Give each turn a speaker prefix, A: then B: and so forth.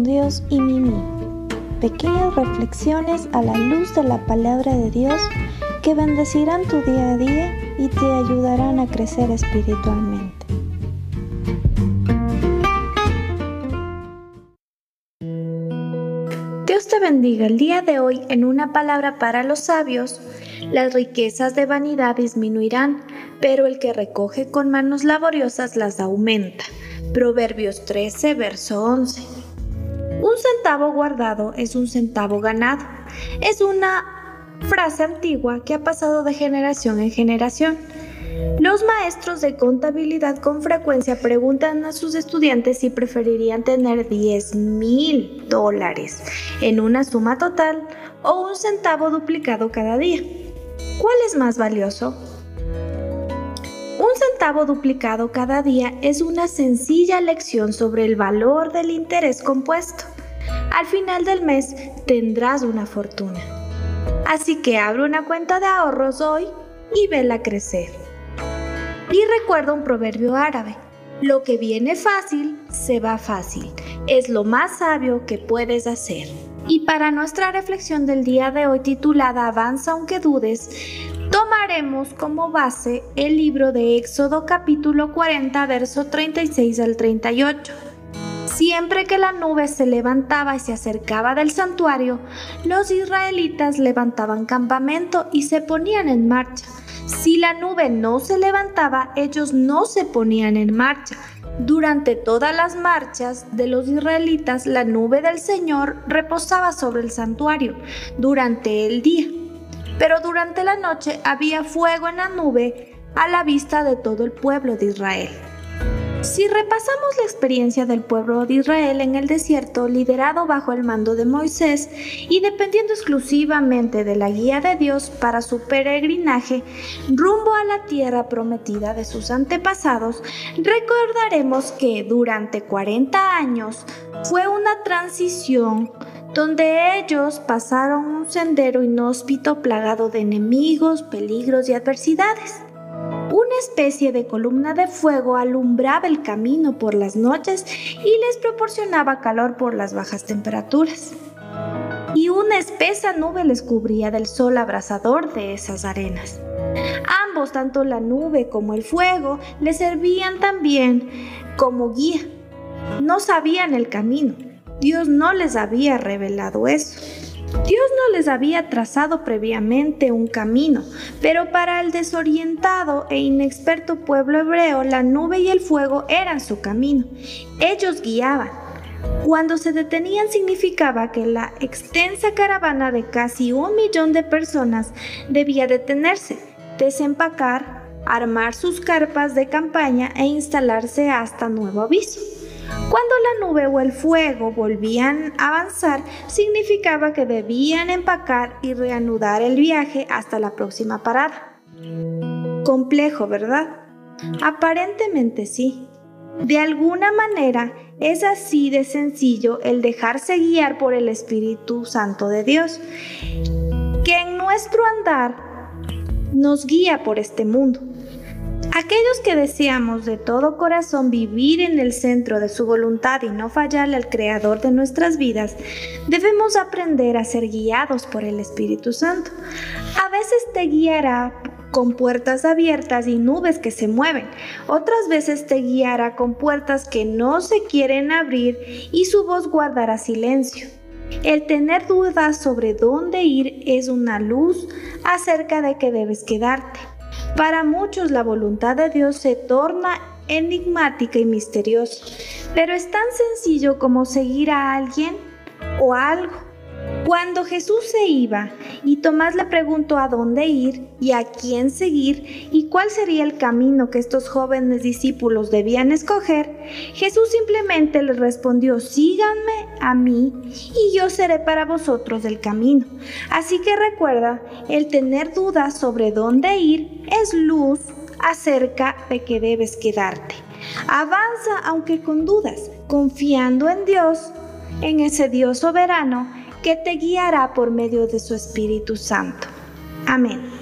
A: Dios y Mimi. Pequeñas reflexiones a la luz de la palabra de Dios que bendecirán tu día a día y te ayudarán a crecer espiritualmente. Dios te bendiga el día de hoy en una palabra para los sabios. Las riquezas de vanidad disminuirán, pero el que recoge con manos laboriosas las aumenta. Proverbios 13, verso 11. Un centavo guardado es un centavo ganado. Es una frase antigua que ha pasado de generación en generación. Los maestros de contabilidad con frecuencia preguntan a sus estudiantes si preferirían tener 10 mil dólares en una suma total o un centavo duplicado cada día. ¿Cuál es más valioso? Un centavo duplicado cada día es una sencilla lección sobre el valor del interés compuesto. Al final del mes tendrás una fortuna. Así que abre una cuenta de ahorros hoy y vela crecer. Y recuerda un proverbio árabe. Lo que viene fácil, se va fácil. Es lo más sabio que puedes hacer. Y para nuestra reflexión del día de hoy titulada Avanza aunque dudes, tomaremos como base el libro de Éxodo capítulo 40, verso 36 al 38. Siempre que la nube se levantaba y se acercaba del santuario, los israelitas levantaban campamento y se ponían en marcha. Si la nube no se levantaba, ellos no se ponían en marcha. Durante todas las marchas de los israelitas, la nube del Señor reposaba sobre el santuario durante el día pero durante la noche había fuego en la nube a la vista de todo el pueblo de Israel. Si repasamos la experiencia del pueblo de Israel en el desierto, liderado bajo el mando de Moisés y dependiendo exclusivamente de la guía de Dios para su peregrinaje rumbo a la tierra prometida de sus antepasados, recordaremos que durante 40 años fue una transición donde ellos pasaron un sendero inhóspito plagado de enemigos, peligros y adversidades. Una especie de columna de fuego alumbraba el camino por las noches y les proporcionaba calor por las bajas temperaturas. Y una espesa nube les cubría del sol abrasador de esas arenas. Ambos, tanto la nube como el fuego, les servían también como guía. No sabían el camino, Dios no les había revelado eso. Dios no les había trazado previamente un camino, pero para el desorientado e inexperto pueblo hebreo la nube y el fuego eran su camino. Ellos guiaban. Cuando se detenían significaba que la extensa caravana de casi un millón de personas debía detenerse, desempacar, armar sus carpas de campaña e instalarse hasta nuevo aviso. Cuando la nube o el fuego volvían a avanzar, significaba que debían empacar y reanudar el viaje hasta la próxima parada. Complejo, ¿verdad? Aparentemente sí. De alguna manera es así de sencillo el dejarse guiar por el Espíritu Santo de Dios, que en nuestro andar nos guía por este mundo. Aquellos que deseamos de todo corazón vivir en el centro de su voluntad y no fallarle al Creador de nuestras vidas, debemos aprender a ser guiados por el Espíritu Santo. A veces te guiará con puertas abiertas y nubes que se mueven. Otras veces te guiará con puertas que no se quieren abrir y su voz guardará silencio. El tener dudas sobre dónde ir es una luz acerca de que debes quedarte. Para muchos la voluntad de Dios se torna enigmática y misteriosa, pero es tan sencillo como seguir a alguien o algo. Cuando Jesús se iba y Tomás le preguntó a dónde ir y a quién seguir y cuál sería el camino que estos jóvenes discípulos debían escoger, Jesús simplemente les respondió, síganme a mí y yo seré para vosotros el camino. Así que recuerda, el tener dudas sobre dónde ir es luz acerca de que debes quedarte. Avanza aunque con dudas, confiando en Dios, en ese Dios soberano que te guiará por medio de su Espíritu Santo. Amén.